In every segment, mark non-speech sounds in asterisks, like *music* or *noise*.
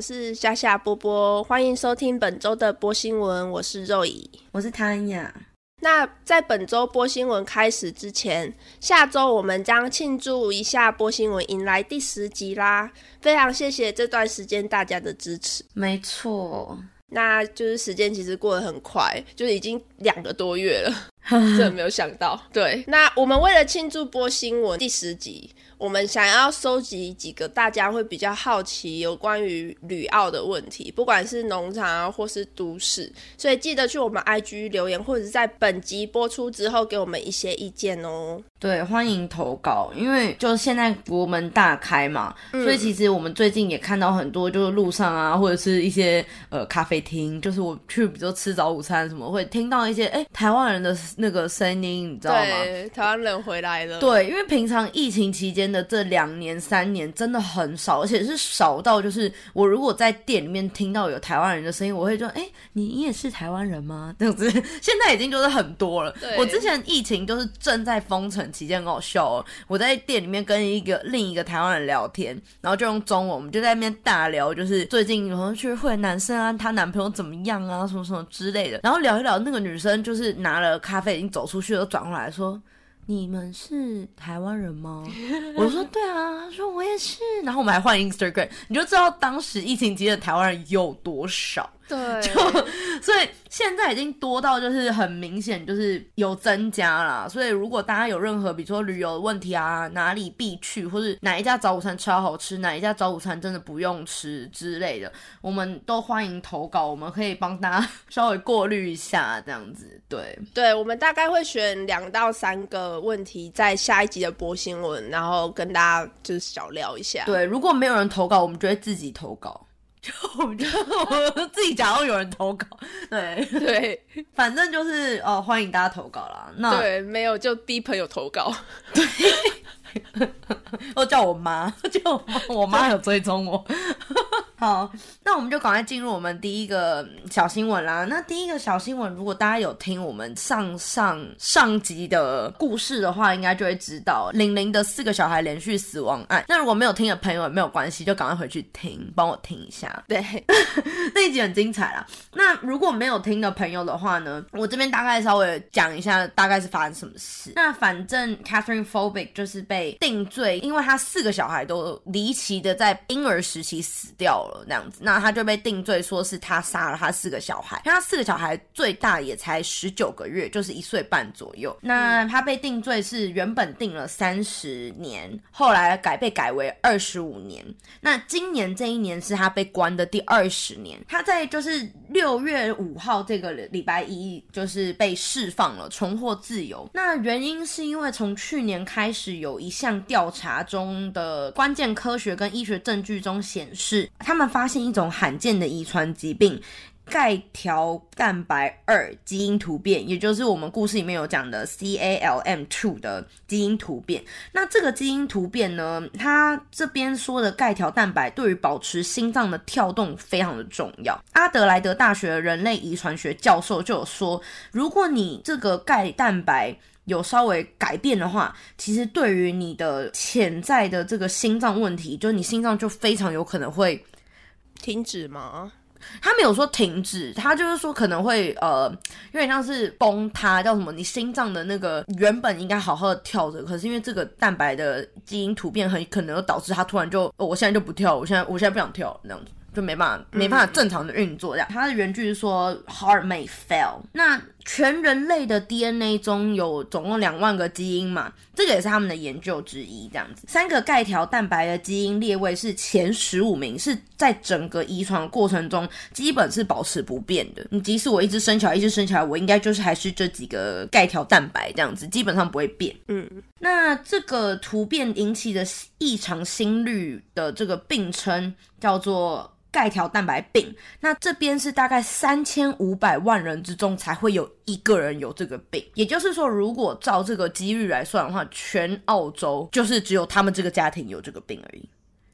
是夏夏波波，欢迎收听本周的播新闻。我是肉姨，我是汤雅。那在本周播新闻开始之前，下周我们将庆祝一下播新闻迎来第十集啦！非常谢谢这段时间大家的支持。没错，那就是时间其实过得很快，就是已经两个多月了，*laughs* 真的没有想到。对，那我们为了庆祝播新闻第十集。我们想要收集几个大家会比较好奇有关于旅澳的问题，不管是农场啊，或是都市，所以记得去我们 IG 留言，或者是在本集播出之后给我们一些意见哦。对，欢迎投稿，因为就现在国门大开嘛，所以其实我们最近也看到很多，就是路上啊，或者是一些呃咖啡厅，就是我去，比如说吃早午餐什么，会听到一些哎台湾人的那个声音，你知道吗？对，台湾人回来了。对，因为平常疫情期间。的这两年三年真的很少，而且是少到就是我如果在店里面听到有台湾人的声音，我会说：“哎，你你也是台湾人吗？”这样子，*laughs* 现在已经就是很多了。*laughs* 我之前疫情就是正在封城期间，很好笑哦。我在店里面跟一个另一个台湾人聊天，然后就用中文，我们就在那边大聊，就是最近有同学会男生啊，她男朋友怎么样啊，什么什么之类的。然后聊一聊，那个女生就是拿了咖啡已经走出去，又转过来说。你们是台湾人吗？*laughs* 我说对啊，他说我也是，然后我们还换 Instagram，你就知道当时疫情期间台湾人有多少。对，*laughs* 就所以现在已经多到就是很明显就是有增加了。所以如果大家有任何比如说旅游的问题啊，哪里必去，或是哪一家早午餐超好吃，哪一家早午餐真的不用吃之类的，我们都欢迎投稿，我们可以帮大家 *laughs* 稍微过滤一下这样子。对，对，我们大概会选两到三个问题，在下一集的播新闻，然后跟大家就是小聊一下。对，如果没有人投稿，我们就会自己投稿。就我们就我自己假如有人投稿，对对，*laughs* 反正就是哦，欢迎大家投稿啦。那对，没有就逼朋友投稿，*laughs* 对，*laughs* 我叫我妈，就我妈有追踪我。好，那我们就赶快进入我们第一个小新闻啦。那第一个小新闻，如果大家有听我们上上上集的故事的话，应该就会知道玲玲的四个小孩连续死亡案。那如果没有听的朋友也没有关系，就赶快回去听，帮我听一下。对，*laughs* 那一集很精彩啦。那如果没有听的朋友的话呢，我这边大概稍微讲一下，大概是发生什么事。那反正 Catherine Phobic 就是被定罪，因为他四个小孩都离奇的在婴儿时期死掉了。那样子，那他就被定罪，说是他杀了他四个小孩。他四个小孩最大也才十九个月，就是一岁半左右。那他被定罪是原本定了三十年，后来改被改为二十五年。那今年这一年是他被关的第二十年。他在就是六月五号这个礼拜一，就是被释放了，重获自由。那原因是因为从去年开始有一项调查中的关键科学跟医学证据中显示，他们。们发现一种罕见的遗传疾病——钙条蛋白二基因突变，也就是我们故事里面有讲的 CALM2 的基因突变。那这个基因突变呢，它这边说的钙条蛋白对于保持心脏的跳动非常的重要。阿德莱德大学人类遗传学教授就有说，如果你这个钙蛋白有稍微改变的话，其实对于你的潜在的这个心脏问题，就是你心脏就非常有可能会。停止吗？他没有说停止，他就是说可能会呃，有点像是崩塌，叫什么？你心脏的那个原本应该好好的跳着，可是因为这个蛋白的基因突变，很可能导致它突然就，我现在就不跳，我现在我现在不想跳，那样子。就没办法，没办法正常的运作。这样，他的原句是说 heart may fail。那全人类的 DNA 中有总共两万个基因嘛，这个也是他们的研究之一。这样子，三个钙条蛋白的基因列位是前十五名，是在整个遗传过程中基本是保持不变的。你即使我一直生小孩，一直生小孩，我应该就是还是这几个钙条蛋白这样子，基本上不会变。嗯，那这个突变引起的异常心率的这个病称叫做。钙条蛋白病，那这边是大概三千五百万人之中才会有一个人有这个病，也就是说，如果照这个几率来算的话，全澳洲就是只有他们这个家庭有这个病而已。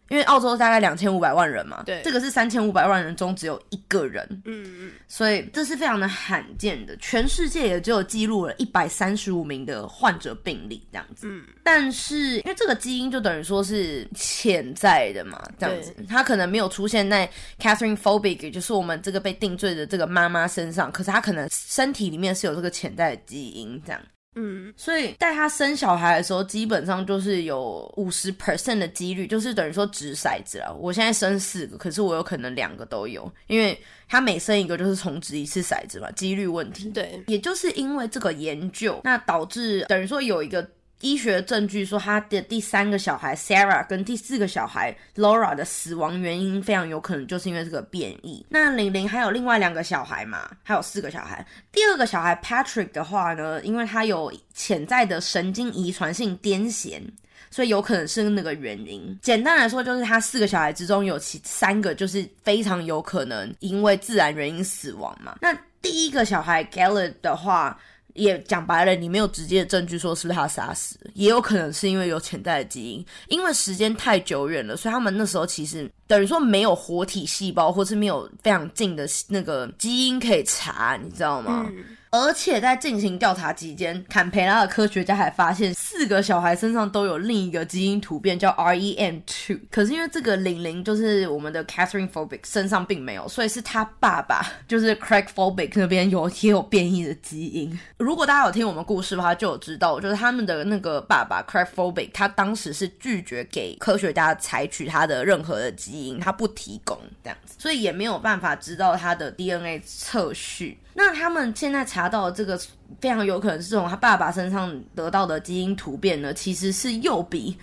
因为澳洲大概两千五百万人嘛，对。这个是三千五百万人中只有一个人，嗯嗯，所以这是非常的罕见的，全世界也只有记录了一百三十五名的患者病例这样子。嗯，但是因为这个基因就等于说是潜在的嘛，这样子，它可能没有出现在 Catherine Phobic，也就是我们这个被定罪的这个妈妈身上，可是她可能身体里面是有这个潜在的基因这样。嗯，所以在他生小孩的时候，基本上就是有五十 percent 的几率，就是等于说掷骰子了。我现在生四个，可是我有可能两个都有，因为他每生一个就是重掷一次骰子嘛，几率问题。对，也就是因为这个研究，那导致等于说有一个。医学证据说，他的第三个小孩 Sarah 跟第四个小孩 Laura 的死亡原因非常有可能就是因为这个变异。那玲玲还有另外两个小孩嘛，还有四个小孩。第二个小孩 Patrick 的话呢，因为他有潜在的神经遗传性癫痫，所以有可能是那个原因。简单来说，就是他四个小孩之中有其三个就是非常有可能因为自然原因死亡嘛。那第一个小孩 Gallad 的话。也讲白了，你没有直接的证据说是不是他杀死，也有可能是因为有潜在的基因，因为时间太久远了，所以他们那时候其实等于说没有活体细胞，或是没有非常近的那个基因可以查，你知道吗？而且在进行调查期间，坎培拉的科学家还发现四个小孩身上都有另一个基因突变，叫 REM2。可是因为这个玲玲就是我们的 Catherine Phobic 身上并没有，所以是他爸爸就是 Craig Phobic 那边有也有变异的基因。如果大家有听我们故事的话，就有知道，就是他们的那个爸爸 Craig Phobic，他当时是拒绝给科学家采取他的任何的基因，他不提供这样子，所以也没有办法知道他的 DNA 测序。那他们现在查到这个非常有可能是从他爸爸身上得到的基因突变呢，其实是又比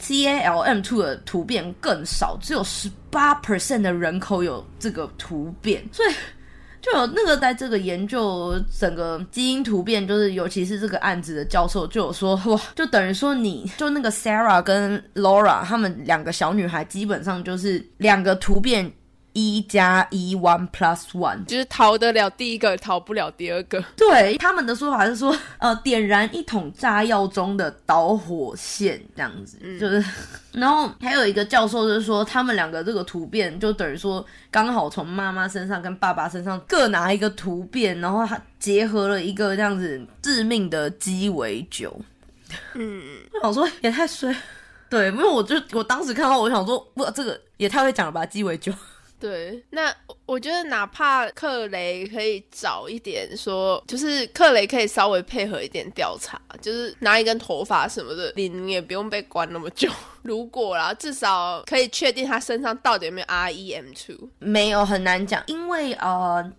CALM2 的突变更少，只有十八 percent 的人口有这个突变，所以就有那个在这个研究整个基因突变，就是尤其是这个案子的教授就有说，哇，就等于说你就那个 Sarah 跟 Laura 他们两个小女孩，基本上就是两个突变。一加一，one plus one，就是逃得了第一个，逃不了第二个。对他们的说法是说，*laughs* 呃，点燃一桶炸药中的导火线这样子，就是。*laughs* 然后还有一个教授就是说，他们两个这个突变就等于说，刚好从妈妈身上跟爸爸身上各拿一个突变，然后他结合了一个这样子致命的鸡尾酒。嗯，*laughs* 我想说也太衰。对，因为我就我当时看到，我想说，哇，这个也太会讲了吧，鸡尾酒。对，那我觉得哪怕克雷可以早一点说，就是克雷可以稍微配合一点调查，就是拿一根头发什么的，你也不用被关那么久。*laughs* 如果啦，至少可以确定他身上到底有没有 REM two，没有很难讲，因为呃。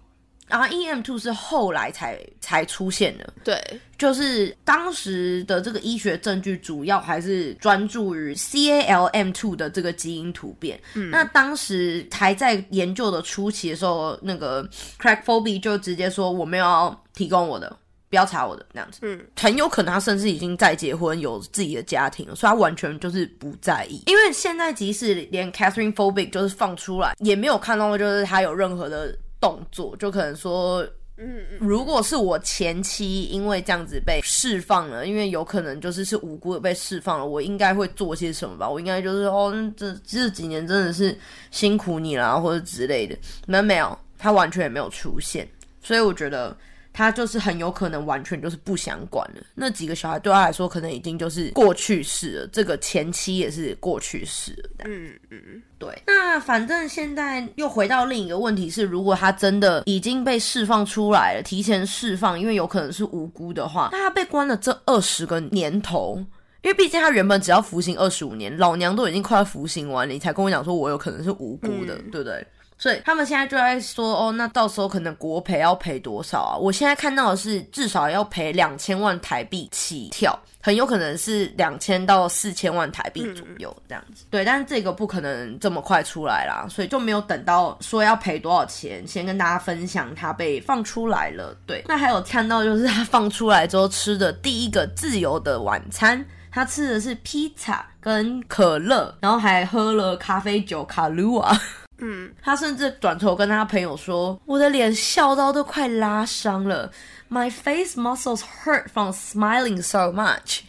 R E M two 是后来才才出现的，对，就是当时的这个医学证据主要还是专注于 C A L M two 的这个基因突变。嗯，那当时还在研究的初期的时候，那个 Craig p h o b i 就直接说我没有要提供我的，不要查我的那样子。嗯，很有可能他甚至已经在结婚，有自己的家庭了，所以他完全就是不在意。因为现在即使连 Catherine p h o b i 就是放出来，也没有看到就是他有任何的。动作就可能说，嗯，如果是我前妻因为这样子被释放了，因为有可能就是是无辜的被释放了，我应该会做些什么吧？我应该就是哦，这这几年真的是辛苦你啦，或者之类的。那没有，他完全也没有出现，所以我觉得。他就是很有可能完全就是不想管了。那几个小孩对他来说，可能已经就是过去式了。这个前妻也是过去式了。嗯嗯，对。那反正现在又回到另一个问题是，如果他真的已经被释放出来了，提前释放，因为有可能是无辜的话，那他被关了这二十个年头，因为毕竟他原本只要服刑二十五年，老娘都已经快要服刑完了，你才跟我讲说我有可能是无辜的，对不对？所以他们现在就在说哦，那到时候可能国赔要赔多少啊？我现在看到的是至少要赔两千万台币起跳，很有可能是两千到四千万台币左右这样子。对，但是这个不可能这么快出来啦，所以就没有等到说要赔多少钱，先跟大家分享他被放出来了。对，那还有看到就是他放出来之后吃的第一个自由的晚餐，他吃的是披萨跟可乐，然后还喝了咖啡酒卡鲁瓦。嗯，他甚至转头跟他朋友说：“我的脸笑到都快拉伤了，My face muscles hurt from smiling so much。”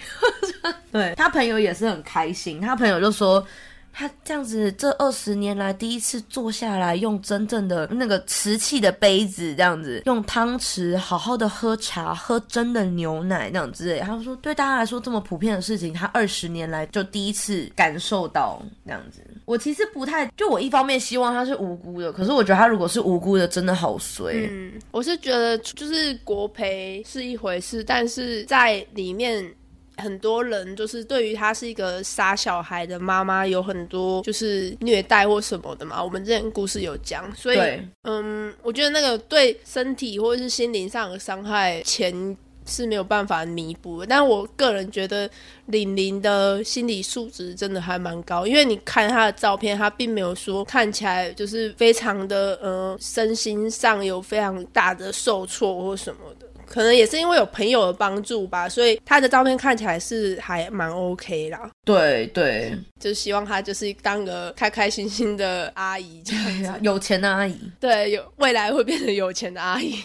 对。*laughs* 他朋友也是很开心，他朋友就说：“他这样子，这二十年来第一次坐下来，用真正的那个瓷器的杯子，这样子用汤匙好好的喝茶，喝真的牛奶那样之类。他说，对大家来说这么普遍的事情，他二十年来就第一次感受到这样子。我其实不太，就我一方面希望他是无辜的，可是我觉得他如果是无辜的，真的好衰。嗯，我是觉得就是国培是一回事，但是在里面。很多人就是对于她是一个杀小孩的妈妈有很多就是虐待或什么的嘛，我们之前故事有讲，所以嗯，我觉得那个对身体或者是心灵上的伤害，钱是没有办法弥补的。但我个人觉得玲玲的心理素质真的还蛮高，因为你看她的照片，她并没有说看起来就是非常的呃身心上有非常大的受挫或什么的。可能也是因为有朋友的帮助吧，所以他的照片看起来是还蛮 OK 啦。对对，就希望他就是当个开开心心的阿姨这样，*laughs* 有钱的阿姨。对，有未来会变成有钱的阿姨，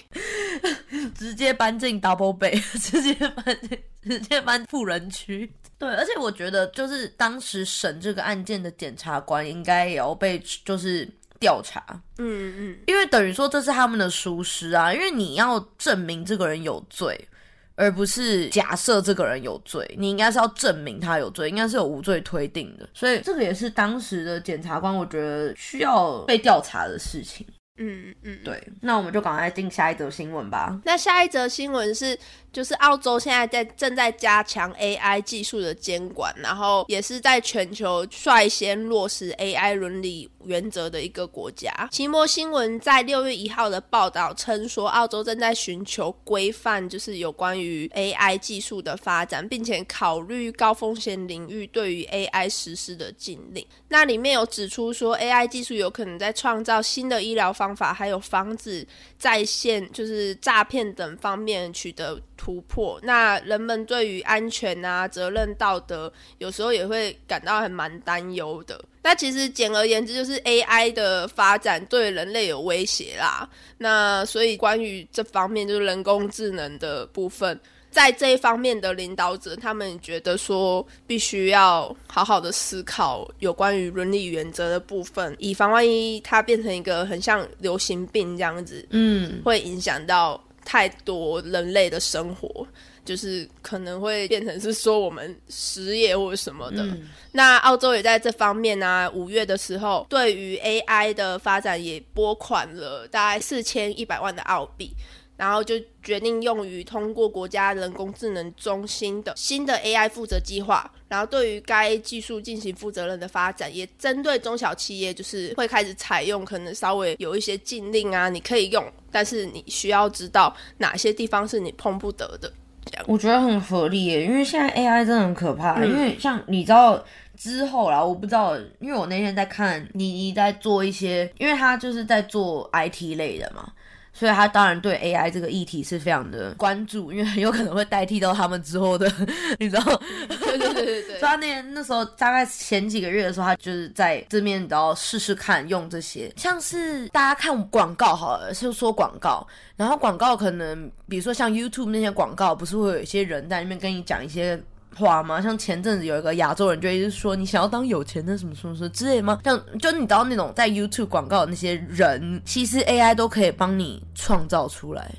*laughs* 直接搬进 Double Bay，*laughs* 直接搬直接搬富人区。对，而且我觉得就是当时审这个案件的检察官应该也要被就是。调查，嗯嗯，因为等于说这是他们的疏失啊，因为你要证明这个人有罪，而不是假设这个人有罪，你应该是要证明他有罪，应该是有无罪推定的，所以这个也是当时的检察官我觉得需要被调查的事情。嗯嗯，对，那我们就赶快进下一则新闻吧。那下一则新闻是。就是澳洲现在在正在加强 AI 技术的监管，然后也是在全球率先落实 AI 伦理原则的一个国家。奇摩新闻在六月一号的报道称说，澳洲正在寻求规范，就是有关于 AI 技术的发展，并且考虑高风险领域对于 AI 实施的禁令。那里面有指出说，AI 技术有可能在创造新的医疗方法，还有防止在线就是诈骗等方面取得。突破，那人们对于安全啊、责任、道德，有时候也会感到还蛮担忧的。那其实简而言之，就是 AI 的发展对人类有威胁啦。那所以关于这方面，就是人工智能的部分，在这一方面的领导者，他们觉得说，必须要好好的思考有关于伦理原则的部分，以防万一它变成一个很像流行病这样子，嗯，会影响到。太多人类的生活，就是可能会变成是说我们失业或者什么的。那澳洲也在这方面呢，五月的时候，对于 AI 的发展也拨款了大概四千一百万的澳币。然后就决定用于通过国家人工智能中心的新的 AI 负责计划，然后对于该技术进行负责任的发展，也针对中小企业，就是会开始采用可能稍微有一些禁令啊，你可以用，但是你需要知道哪些地方是你碰不得的。这样我觉得很合理耶，因为现在 AI 真的很可怕，因为像你知道之后啦，我不知道，因为我那天在看妮妮在做一些，因为他就是在做 IT 类的嘛。所以他当然对 AI 这个议题是非常的关注，因为 *laughs* 很有可能会代替到他们之后的，*laughs* 你知道？对对对对对。所以他那那时候大概前几个月的时候，他就是在这面然后试试看用这些，像是大家看广告好了，就说广告，然后广告可能比如说像 YouTube 那些广告，不是会有一些人在那边跟你讲一些。话吗？像前阵子有一个亚洲人就一直说你想要当有钱的什么什么什么之类吗？像就你知道那种在 YouTube 广告的那些人，其实 AI 都可以帮你创造出来，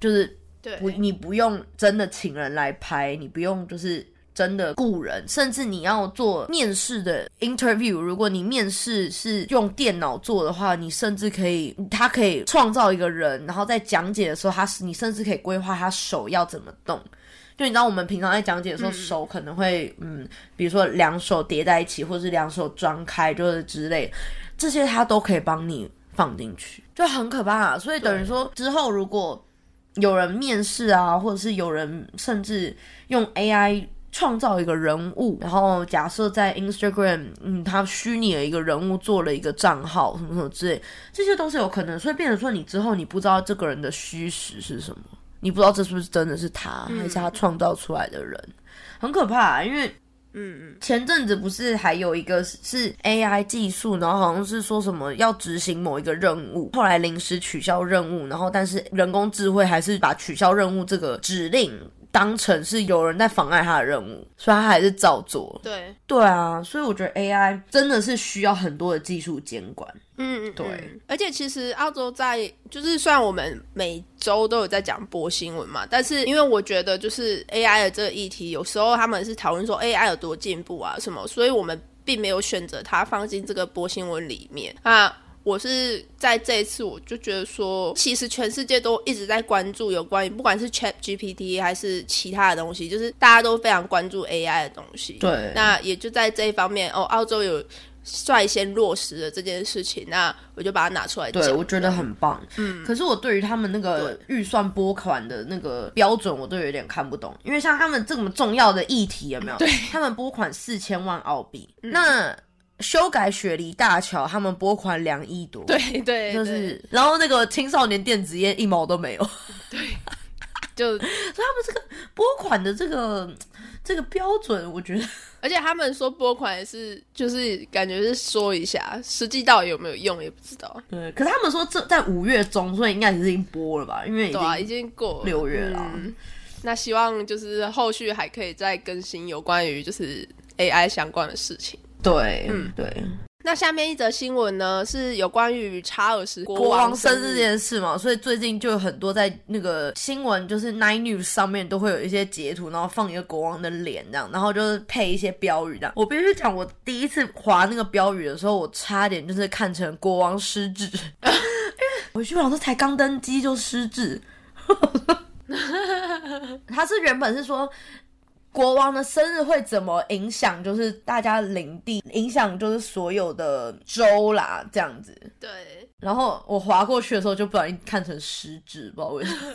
就是不你不用真的请人来拍，你不用就是真的雇人，甚至你要做面试的 interview，如果你面试是用电脑做的话，你甚至可以，他可以创造一个人，然后在讲解的时候，他是你甚至可以规划他手要怎么动。就你知道，我们平常在讲解的时候，手可能会，嗯，比如说两手叠在一起，或者是两手张开，就是之类，这些他都可以帮你放进去，就很可怕。所以等于说，之后如果有人面试啊，或者是有人甚至用 AI 创造一个人物，然后假设在 Instagram，嗯，他虚拟的一个人物做了一个账号，什么什么之类，这些都是有可能。所以变成说，你之后你不知道这个人的虚实是什么。你不知道这是不是真的是他，还是他创造出来的人，很可怕。因为，嗯嗯，前阵子不是还有一个是 AI 技术，然后好像是说什么要执行某一个任务，后来临时取消任务，然后但是人工智慧还是把取消任务这个指令当成是有人在妨碍他的任务，所以他还是照做。对，对啊，所以我觉得 AI 真的是需要很多的技术监管。嗯，嗯对嗯而且其实澳洲在就是虽然我们每周都有在讲播新闻嘛，但是因为我觉得就是 AI 的这个议题，有时候他们是讨论说 AI 有多进步啊什么，所以我们并没有选择它放进这个播新闻里面啊。我是在这一次，我就觉得说，其实全世界都一直在关注有关于不管是 Chat GPT 还是其他的东西，就是大家都非常关注 AI 的东西。对那也就在这一方面，哦，澳洲有率先落实了这件事情，那我就把它拿出来讲。对，我觉得很棒。嗯，可是我对于他们那个预算拨款的那个标准，我都有点看不懂。因为像他们这么重要的议题，有没有？对，他们拨款四千万澳币，那修改雪梨大桥，他们拨款两亿多。。对对，对就是，然后那个青少年电子烟一毛都没有，对，*laughs* 就所以就，他们这个拨款的这个这个标准，我觉得而且他们说拨款也是，就是感觉是说一下，实际到底有没有用也不知道。对。可是他们说这在五月中，所以应该已经拨了吧？因为已对啊，已经过了六月了。嗯那希望就是后续还可以再更新有关于就是 AI 相关的事情。对，嗯对。那下面一则新闻呢，是有关于查尔斯国王王生日这。件事嘛，所以最近就有很多在那个新闻，就是 Nine News 上面都会有一些截图，然后放一个国王的脸这样，然后就是配一些标语这样。我必须讲，我第一次划那个标语的时候，我差点就是看成国王失智，因 *laughs* 为我去想说才刚登基就失智，*laughs* *laughs* 他是原本是说。国王的生日会怎么影响？就是大家领地影响，就是所有的州啦，这样子。对，然后我划过去的时候，就不小心看成食指，不知道为什么。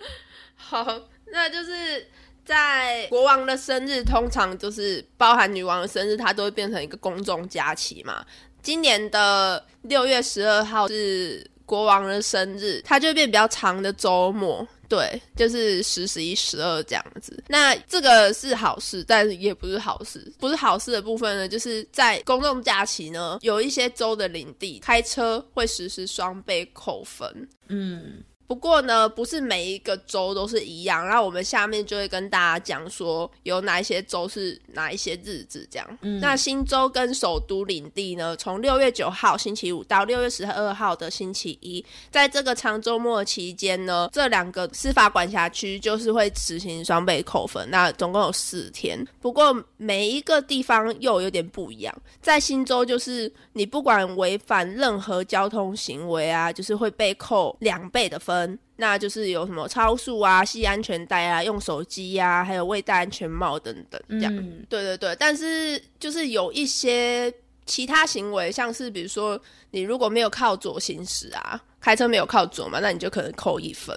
*laughs* 好，那就是在国王的生日，通常就是包含女王的生日，它都会变成一个公众假期嘛。今年的六月十二号是国王的生日，它就变比较长的周末。对，就是十、十一、十二这样子。那这个是好事，但也不是好事。不是好事的部分呢，就是在公众假期呢，有一些州的领地开车会实施双倍扣分。嗯，不过呢，不是每一个州都是一样。然后我们下面就会跟大家讲说，有哪一些州是哪一些日子这样。嗯那新州跟首都领地呢，从六月九号星期五到六月十二号的星期一，在这个长周末期间呢，这两个司法管辖区就是会实行双倍扣分。那总共有四天。不过每一个地方又有点不一样。在新州就是你不管违反任何交通行为啊，就是会被扣两倍的分。那就是有什么超速啊、系安全带啊、用手机呀、还有未戴安全帽等等，这样。嗯对对对，但是就是有一些其他行为，像是比如说你如果没有靠左行驶啊，开车没有靠左嘛，那你就可能扣一分。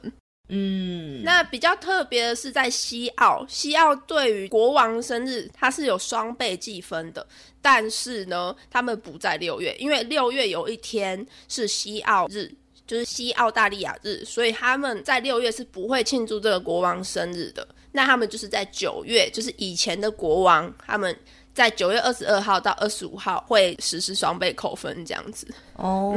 嗯，那比较特别的是在西澳，西澳对于国王生日它是有双倍计分的，但是呢，他们不在六月，因为六月有一天是西澳日。就是西澳大利亚日，所以他们在六月是不会庆祝这个国王生日的。那他们就是在九月，就是以前的国王，他们在九月二十二号到二十五号会实施双倍扣分这样子。哦，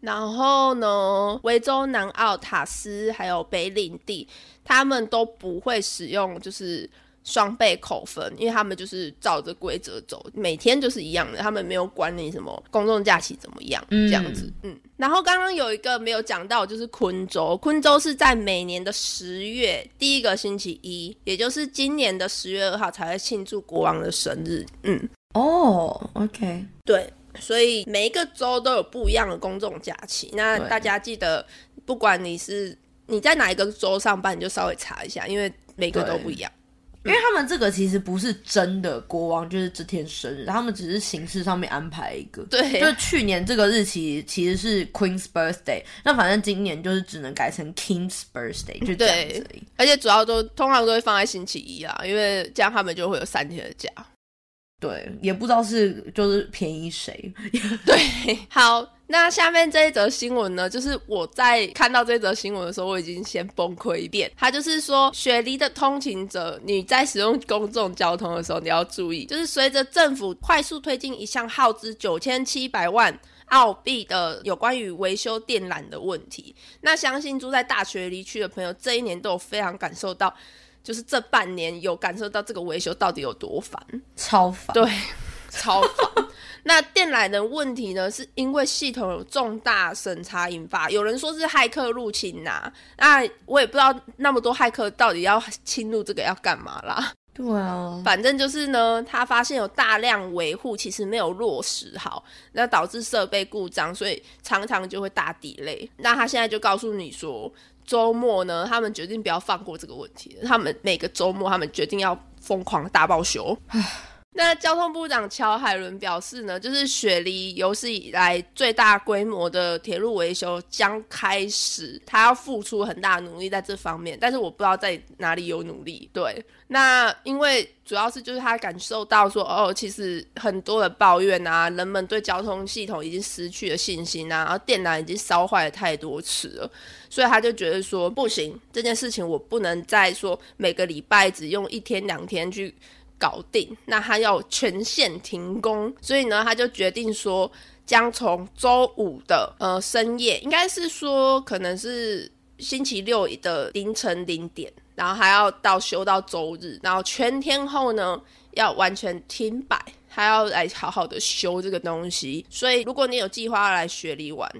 然后呢，维州、南澳、塔斯还有北领地，他们都不会使用就是双倍扣分，因为他们就是照着规则走，每天就是一样的，他们没有管你什么公众假期怎么样、嗯这样子。嗯，然后刚刚有一个没有讲到，就是昆州，昆州是在每年的十月第一个星期一，也就是今年的十月二号才会庆祝国王的生日。嗯，哦，OK，对，所以每一个州都有不一样的公众假期。那大家记得，不管你是你在哪一个州上班，你就稍微查一下，因为每个都不一样。因为他们这个其实不是真的国王就是这天生日，他们只是形式上面安排一个。对就是去年这个日期其实是 Queen's Birthday，那反正今年就是只能改成 King's Birthday，就这样子而已。而且主要都通常都会放在星期一啊，因为这样他们就会有三天的假。对，也不知道是就是便宜谁。对，好，那下面这一则新闻呢，就是我在看到这则新闻的时候，我已经先崩溃一遍。他就是说，雪梨的通勤者，你在使用公众交通的时候，你要注意，就是随着政府快速推进一项耗资九千七百万。澳币的有关于维修电缆的问题。那相信住在大学离区的朋友，这一年都有非常感受到，就是这半年有感受到这个维修到底有多烦，超烦。对，超烦。那电缆的问题呢，是因为系统有重大审查引发，有人说是骇客入侵呐，那我也不知道那么多骇客到底要侵入这个要干嘛啦。对啊，反正就是呢，他发现有大量维护其实没有落实好，那导致设备故障，所以常常就会大底累。那他现在就告诉你说，周末呢，他们决定不要放过这个问题，他们每个周末他们决定要疯狂大报修。那交通部长乔海伦表示呢，就是雪梨有史以来最大规模的铁路维修将开始，他要付出很大努力在这方面，但是我不知道在哪里有努力。对，那因为主要是就是他感受到说，哦，其实很多的抱怨啊，人们对交通系统已经失去了信心啊，然后电缆已经烧坏了太多次了，所以他就觉得说，不行，这件事情我不能再说每个礼拜只用一天两天去。搞定，那他要全线停工，所以呢，他就决定说，将从周五的呃深夜，应该是说可能是星期六的凌晨零点，然后还要到休到周日，然后全天候呢要完全停摆，还要来好好的修这个东西。所以，如果你有计划来雪梨玩，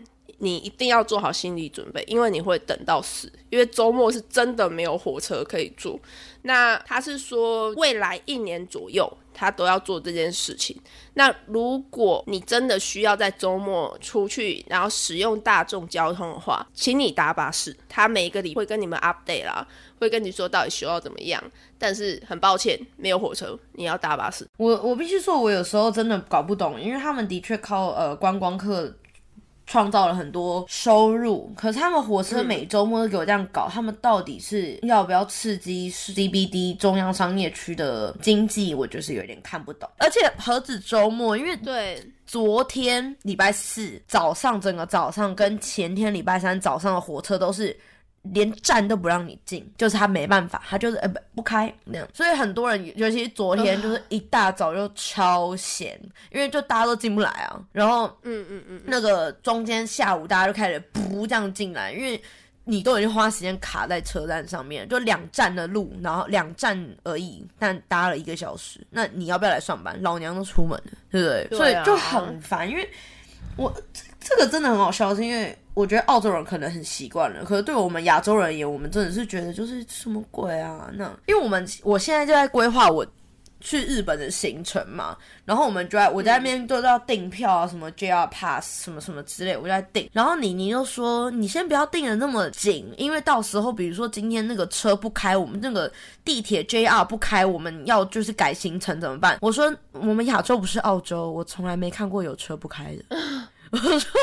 你一定要做好心理准备，因为你会等到死，因为周末是真的没有火车可以坐。那他是说，未来一年左右，他都要做这件事情。那如果你真的需要在周末出去，然后使用大众交通的话，请你搭巴士。他每一个礼会跟你们 update 啦，会跟你说到底需要怎么样。但是很抱歉，没有火车，你要搭巴士。我我必须说，我有时候真的搞不懂，因为他们的确靠呃观光客。创造了很多收入，可是他们火车每周末都给我这样搞，他们到底是要不要刺激 CBD 中央商业区的经济？我就是有点看不懂。而且何止周末，因为对昨天礼拜四早上整个早上跟前天礼拜三早上的火车都是。连站都不让你进，就是他没办法，他就是呃不不开那样，所以很多人，尤其是昨天，就是一大早就超闲，因为就大家都进不来啊。然后，嗯嗯嗯，那个中间下午大家就开始不这样进来，因为你都已经花时间卡在车站上面，就两站的路，然后两站而已，但搭了一个小时，那你要不要来上班？老娘都出门了，对不对？所以就很烦，因为我这个真的很好笑，是因为。我觉得澳洲人可能很习惯了，可是对我们亚洲人而言，我们真的是觉得就是什么鬼啊？那因为我们我现在就在规划我去日本的行程嘛，然后我们就在我在那边都要订票啊，什么 JR Pass 什么什么之类，我就在订。然后你你就说：“你先不要订的那么紧，因为到时候比如说今天那个车不开，我们那个地铁 JR 不开，我们要就是改行程怎么办？”我说：“我们亚洲不是澳洲，我从来没看过有车不开的。”我说，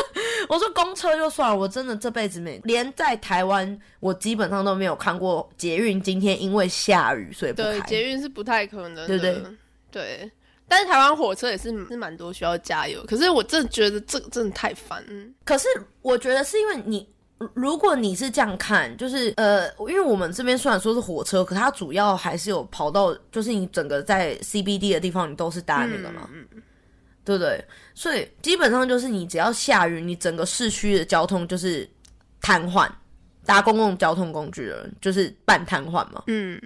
我说公车就算了，我真的这辈子没连在台湾，我基本上都没有看过捷运。今天因为下雨，所以不对。捷运是不太可能，对不对？对。但是台湾火车也是是蛮多需要加油，可是我真的觉得这个真的太烦。可是我觉得是因为你，如果你是这样看，就是呃，因为我们这边虽然说是火车，可它主要还是有跑到，就是你整个在 CBD 的地方，你都是搭那个嘛。对不对？所以基本上就是你只要下雨，你整个市区的交通就是瘫痪，搭公共交通工具的人就是半瘫痪嘛。嗯，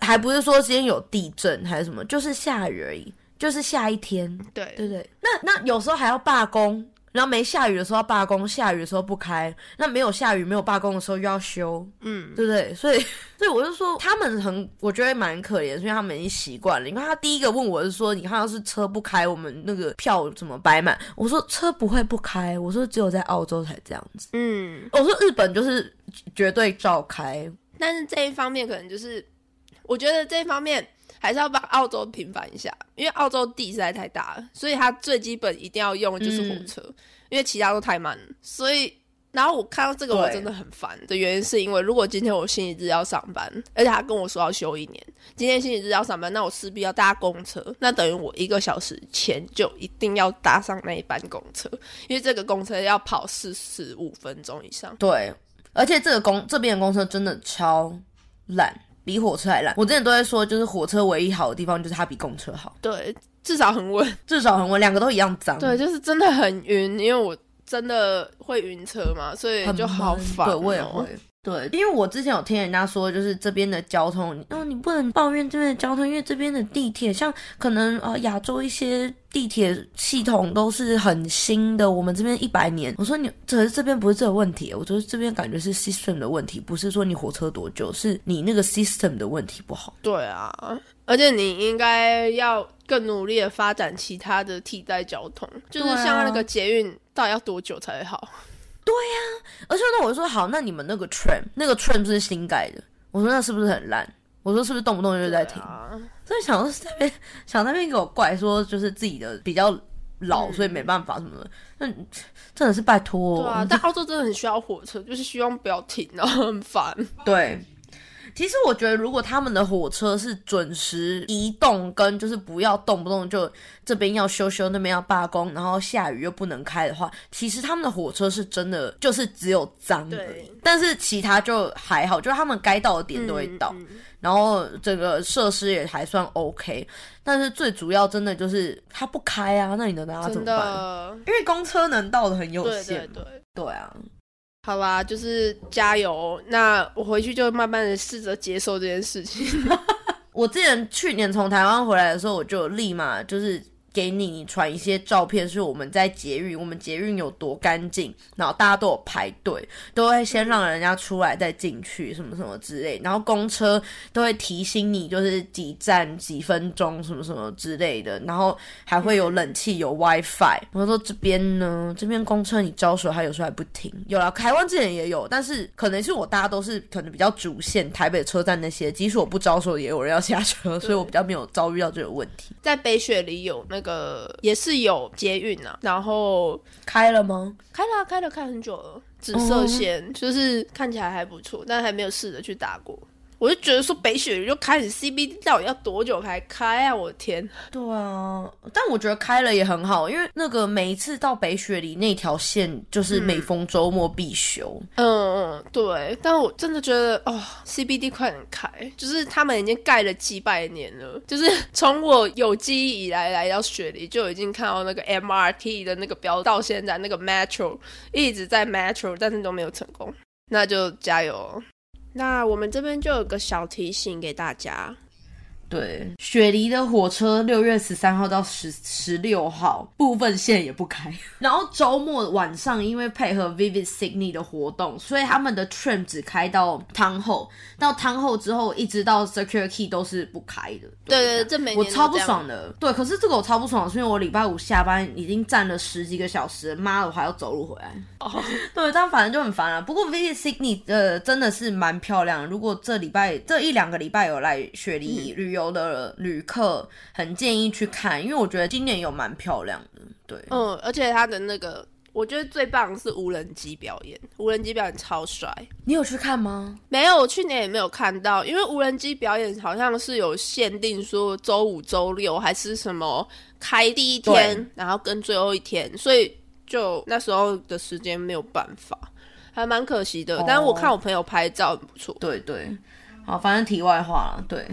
还不是说今天有地震还是什么，就是下雨而已，就是下一天。对对对，那那有时候还要罢工。然后没下雨的时候要罢工，下雨的时候不开。那没有下雨、没有罢工的时候又要修，嗯，对不对？所以，*laughs* 所以我就说他们很，我觉得蛮可怜，因为他们已经习惯了。你看他第一个问我是说，你看要是车不开，我们那个票怎么摆满？我说车不会不开，我说只有在澳洲才这样子。嗯，我说日本就是绝对照开，但是这一方面可能就是，我觉得这一方面。还是要帮澳洲平反一下，因为澳洲地实在太大了，所以它最基本一定要用的就是火车，因为其他都太慢了。所以，然后我看到这个我真的很烦的原因，是因为如果今天我星期日要上班，而且他跟我说要休一年，今天星期日要上班，那我势必要搭公车，那等于我一个小时前就一定要搭上那一班公车，因为这个公车要跑四十五分钟以上。对，而且这个公这边的公车真的超烂。比火车还烂。我之前都在说，就是火车唯一好的地方就是它比公车好。对，至少很稳，至少很稳，两个都一样脏。对，就是真的很晕。因为我真的会晕车嘛，所以就好烦。对我也会。对，因为我之前有听人家说，就是这边的交通，哦，你不能抱怨这边的交通，因为这边的地铁，像可能呃亚洲一些地铁系统都是很新的，我们这边一百年。我说你，可是这边不是这个问题，我觉得这边感觉是 system 的问题，不是说你火车多久，是你那个 system 的问题不好。对啊，而且你应该要更努力的发展其他的替代交通，就是像那个捷运，到底要多久才会好？对呀，而且那，我说好，那你们那个 tram 那个 tram 是新改的，我说那是不是很烂？我说是不是动不动就在停？*laughs* 所以想那边想那边给我怪说，就是自己的比较老，所以没办法什么的。那真的是拜托。对啊，但澳洲真的很需要火车，就是希望不要停啊，很烦。对。其实我觉得，如果他们的火车是准时移动，跟就是不要动不动就这边要修修，那边要罢工，然后下雨又不能开的话，其实他们的火车是真的就是只有脏的，但是其他就还好，就是他们该到的点都会到，然后整个设施也还算 OK。但是最主要真的就是它不开啊，那你能拿它怎么办？因为公车能到的很有限，对对啊。好吧，就是加油。那我回去就慢慢的试着接受这件事情。*laughs* 我之前去年从台湾回来的时候，我就立马就是。给你传一些照片，是我们在捷运，我们捷运有多干净，然后大家都有排队，都会先让人家出来再进去，什么什么之类，然后公车都会提醒你，就是几站几分钟，什么什么之类的，然后还会有冷气，有 WiFi。我说这边呢，这边公车你招手，它有时候还不停。有了，台湾之前也有，但是可能是我大家都是可能比较主线，台北车站那些，即使我不招手，也有人要下车，所以我比较没有遭遇到这个问题。在北雪里有那。那个也是有捷运啊，然后开了吗？开了，开了，开很久了。紫色线就是看起来还不错，但还没有试着去打过。我就觉得说北雪就开始 CBD 到底要多久才开啊？我的天！对啊，但我觉得开了也很好，因为那个每一次到北雪梨那条线就是每逢周末必修。嗯嗯，对。但我真的觉得哦，CBD 快点开，就是他们已经盖了几百年了，就是从我有记忆以来来到雪梨就已经看到那个 MRT 的那个标，到现在那个 Metro 一直在 Metro，但是都没有成功。那就加油。那我们这边就有个小提醒给大家。对，雪梨的火车六月十三号到十十六号部分线也不开，*laughs* 然后周末晚上因为配合 Vivid Sydney 的活动，所以他们的 train 只开到汤后，到汤后之后一直到 Quay 都是不开的。对对，这每我超不爽的。对，可是这个我超不爽，是因为我礼拜五下班已经站了十几个小时，妈的，我还要走路回来。哦，*laughs* 对，这样反正就很烦了。不过 Vivid Sydney 呃真的是蛮漂亮，如果这礼拜这一两个礼拜有来雪梨旅游。有的旅客很建议去看，因为我觉得今年有蛮漂亮的，对，嗯，而且他的那个，我觉得最棒是无人机表演，无人机表演超帅。你有去看吗？没有，我去年也没有看到，因为无人机表演好像是有限定，说周五、周六还是什么开第一天，然后跟最后一天，所以就那时候的时间没有办法，还蛮可惜的。但是我看我朋友拍照很不错，对对，好，反正题外话了，对。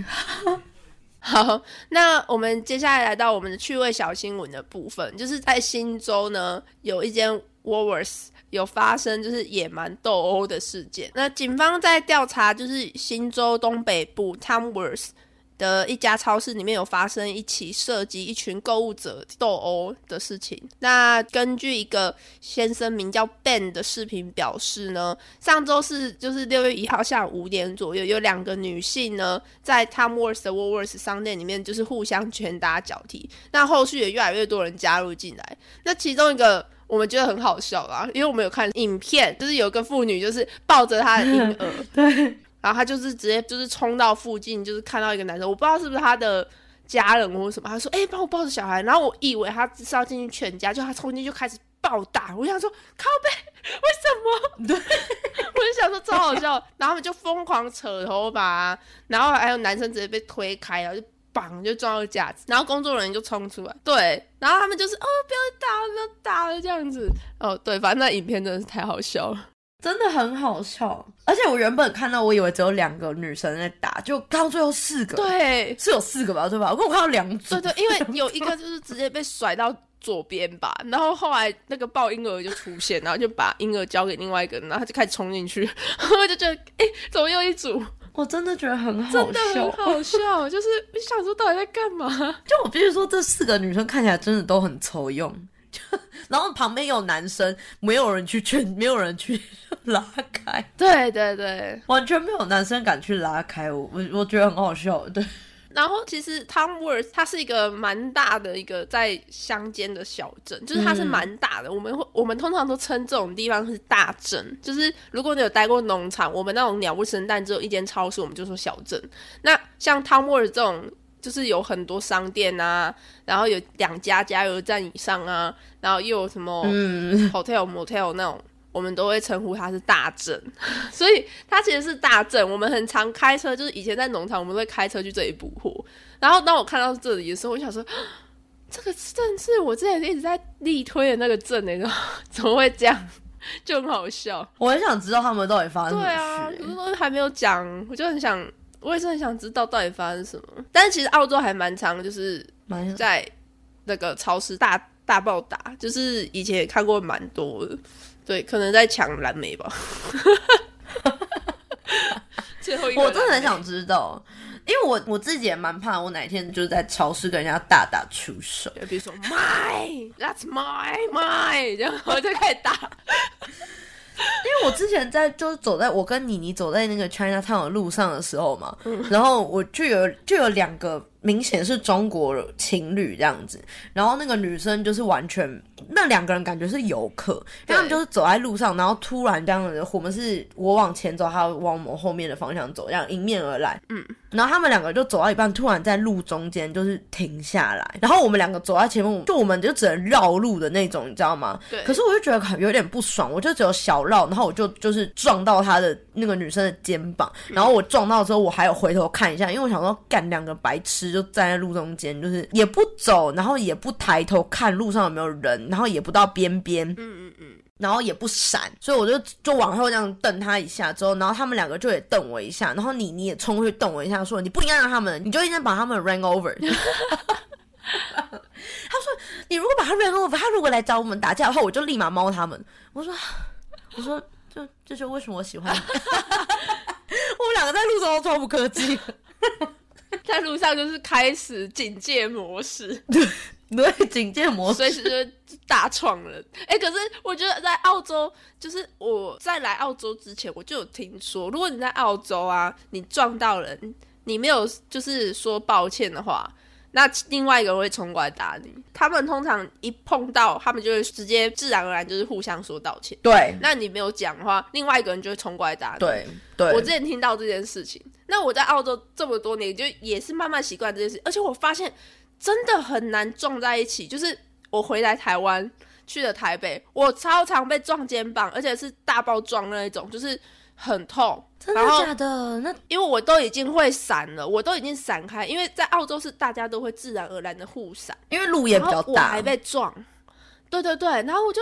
好，那我们接下来来到我们的趣味小新闻的部分，就是在新州呢，有一间 w a l w o r t s 有发生就是野蛮斗殴的事件。那警方在调查，就是新州东北部 Tamworth。的一家超市里面有发生一起涉及一群购物者斗殴的事情。那根据一个先生名叫 Ben 的视频表示呢，上周是就是六月一号下午五点左右，有两个女性呢在 Tom w o r t h 的 w o l w o r t h 商店里面就是互相拳打脚踢。那后续也越来越多人加入进来。那其中一个我们觉得很好笑啦，因为我们有看影片，就是有个妇女就是抱着她的婴儿。*laughs* 对。然后他就是直接就是冲到附近，就是看到一个男生，我不知道是不是他的家人或什么。他说：“哎，帮我抱着小孩。”然后我以为他是要进去劝架，就他冲进去就开始暴打。我想说靠背，*laughs* 为什么？对，我就想说超好笑。然后他们就疯狂扯头发，然后还有男生直接被推开了，就绑就撞到架子。然后工作人员就冲出来，对，然后他们就是哦，不要打了，不要打了这样子。哦，对，反正那影片真的是太好笑了。真的很好笑，而且我原本看到，我以为只有两个女生在打，就到最后四个，对，是有四个吧，对吧？我我看到两组，对对，因为有一个就是直接被甩到左边吧，*laughs* 然后后来那个抱婴儿就出现，然后就把婴儿交给另外一个人，然后他就开始冲进去，*laughs* 我就觉得哎，怎么又一组？我真的觉得很好笑，真的很好笑，就是你想说到底在干嘛？*laughs* 就我必须说，这四个女生看起来真的都很抽用，就然后旁边有男生，没有人去劝，没有人去拉开，对对对，完全没有男生敢去拉开我，我我觉得很好笑，对。然后其实 Tomworth 它是一个蛮大的一个在乡间的小镇，就是它是蛮大的。我们会我们通常都称这种地方是大镇。就是如果你有待过农场，我们那种鸟不生蛋只有一间超市，我们就说小镇。那像 Tomworth 这种，就是有很多商店啊，然后有两家加油站以上啊，然后又有什么 hotel motel 那种。我们都会称呼它是大镇，*laughs* 所以它其实是大镇。我们很常开车，就是以前在农场，我们会开车去这里补货。然后当我看到这里的时候，我想说，*gasps* 这个镇是我之前一直在力推的那个镇，那 *laughs* 个怎么会这样？*laughs* 就很好笑。我很想知道他们到底发生什么事，可是都还没有讲，我就很想，我也是很想知道到底发生什么。但是其实澳洲还蛮长，就是在那个超市大大暴打，就是以前也看过蛮多的。对，可能在抢蓝莓吧。*laughs* 最后一个，我真的很想知道，因为我我自己也蛮怕，我哪天就是在超市跟人家大打出手，比如说 my，that's my my，然后就开始打。*laughs* 因为我之前在就是走在我跟妮妮走在那个 China Town 的路上的时候嘛，然后我就有就有两个明显是中国情侣这样子，然后那个女生就是完全。那两个人感觉是游客，他们就是走在路上，然后突然这样子，我们是我往前走，他往我们后面的方向走，这样迎面而来。嗯，然后他们两个就走到一半，突然在路中间就是停下来，然后我们两个走在前面，就我们就只能绕路的那种，你知道吗？对。可是我就觉得有点不爽，我就只有小绕，然后我就就是撞到他的那个女生的肩膀，然后我撞到之后，我还有回头看一下，因为我想说干两个白痴就站在路中间，就是也不走，然后也不抬头看路上有没有人。然后也不到边边，嗯嗯嗯，然后也不闪，所以我就就往后这样瞪他一下，之后，然后他们两个就也瞪我一下，然后你你也冲过去瞪我一下，说你不应该让他们，你就应该把他们 run over。*laughs* 他说你如果把他 run over，他如果来找我们打架的话，我就立马猫他们。我说我说这这就为什么我喜欢你，*laughs* 我们两个在路上都超不客气，*laughs* 在路上就是开始警戒模式。对，警戒模式，随时就大创了。哎，可是我觉得在澳洲，就是我在来澳洲之前，我就有听说，如果你在澳洲啊，你撞到人，你没有就是说抱歉的话，那另外一个人会冲过来打你。他们通常一碰到，他们就会直接自然而然就是互相说道歉。对，那你没有讲的话，另外一个人就会冲过来打你。对，对。我之前听到这件事情，那我在澳洲这么多年，就也是慢慢习惯这件事，而且我发现。真的很难撞在一起。就是我回来台湾去了台北，我超常被撞肩膀，而且是大爆撞那一种，就是很痛。真的假的？那因为我都已经会闪了，我都已经闪开。因为在澳洲是大家都会自然而然的互闪，因为路也比较大。我还被撞，对对对，然后我就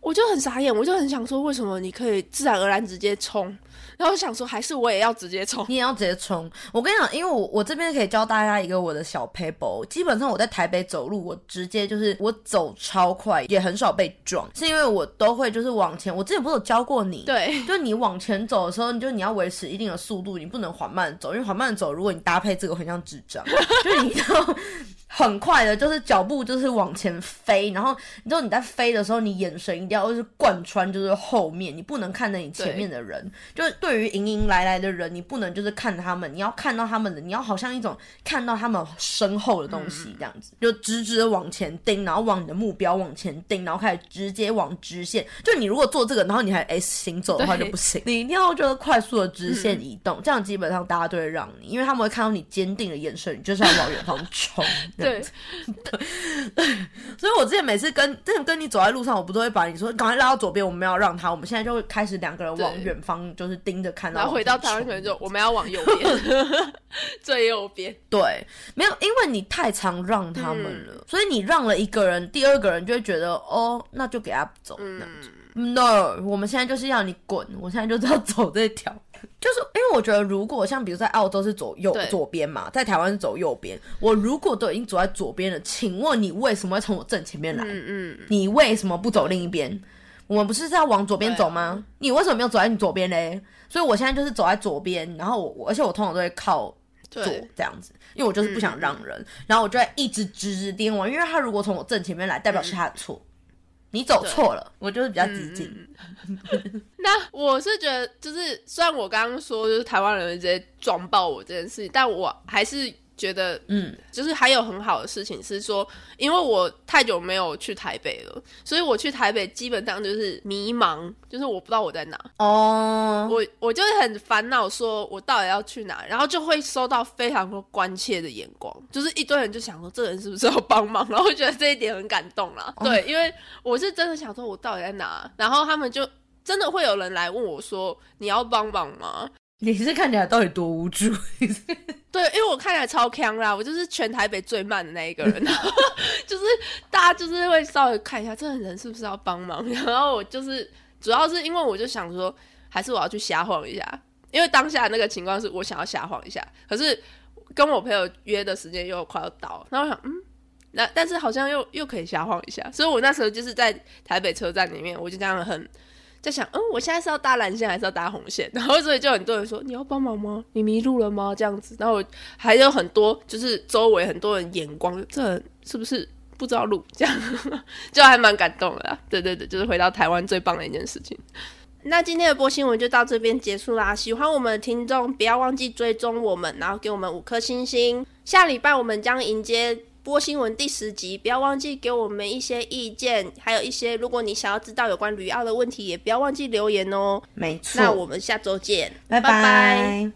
我就很傻眼，我就很想说，为什么你可以自然而然直接冲？然后想说，还是我也要直接冲，*laughs* 你也要直接冲。我跟你讲，因为我我这边可以教大家一个我的小 paper。基本上我在台北走路，我直接就是我走超快，也很少被撞，是因为我都会就是往前。我之前不是有教过你，对，就你往前走的时候，你就你要维持一定的速度，你不能缓慢走，因为缓慢走，如果你搭配这个，很像智障，*laughs* 就你要。很快的，就是脚步就是往前飞，然后你知道你在飞的时候，你眼神一定要就是贯穿，就是后面，你不能看着你前面的人。就是对于迎迎来来的人，你不能就是看他们，你要看到他们的，你要好像一种看到他们身后的东西这样子，就直直的往前盯，然后往你的目标往前盯，然后开始直接往直线。就你如果做这个，然后你还 S 行走的话就不行，你一定要就是快速的直线移动，这样基本上大家都会让你，因为他们会看到你坚定的眼神，你就是要往远方冲。*laughs* 对，对，*laughs* 所以，我之前每次跟之前跟你走在路上，我不都会把你说赶快拉到左边，我们要让他。我们现在就会开始两个人往远方，就是盯着看到。然后回到台湾可能就我们要往右边，*laughs* 最右边。对，没有，因为你太常让他们了，所以你让了一个人，第二个人就会觉得哦，那就给他走。嗯，No，我们现在就是要你滚，我现在就是要走这条。*laughs* 就是因为我觉得，如果像比如在澳洲是走右左边嘛，在台湾是走右边，我如果都已经走在左边了，请问你为什么会从我正前面来？嗯嗯，你为什么不走另一边？我们不是在往左边走吗？你为什么没有走在你左边嘞？所以我现在就是走在左边，然后我而且我通常都会靠左这样子，因为我就是不想让人，然后我就会一直直直盯我，因为他如果从我正前面来，代表是他的错。你走错了，我就是比较激进。*laughs* 那我是觉得，就是虽然我刚刚说就是台湾人直接撞爆我这件事情，但我还是。觉得嗯，就是还有很好的事情是说，因为我太久没有去台北了，所以我去台北基本上就是迷茫，就是我不知道我在哪哦，我我就很烦恼，说我到底要去哪，然后就会收到非常多关切的眼光，就是一堆人就想说这人是不是要帮忙，*laughs* 然后觉得这一点很感动啦。对，因为我是真的想说我到底在哪，然后他们就真的会有人来问我说你要帮忙吗？你是看起来到底多无助？*laughs* 对，因为我看起来超强啦，我就是全台北最慢的那一个人，*laughs* 就是大家就是会稍微看一下这个人是不是要帮忙，然后我就是主要是因为我就想说，还是我要去瞎晃一下，因为当下那个情况是我想要瞎晃一下，可是跟我朋友约的时间又快要到，然后我想，嗯，那但是好像又又可以瞎晃一下，所以我那时候就是在台北车站里面，我就这样很。在想，嗯，我现在是要搭蓝线还是要搭红线？*laughs* 然后所以就很多人说你要帮忙吗？你迷路了吗？这样子，然后还有很多就是周围很多人眼光，这是不是不知道路？这样 *laughs* 就还蛮感动的。对对对，就是回到台湾最棒的一件事情。那今天的播新闻就到这边结束啦。喜欢我们的听众，不要忘记追踪我们，然后给我们五颗星星。下礼拜我们将迎接。播新闻第十集，不要忘记给我们一些意见，还有一些如果你想要知道有关旅澳的问题，也不要忘记留言哦。没错，那我们下周见，拜拜。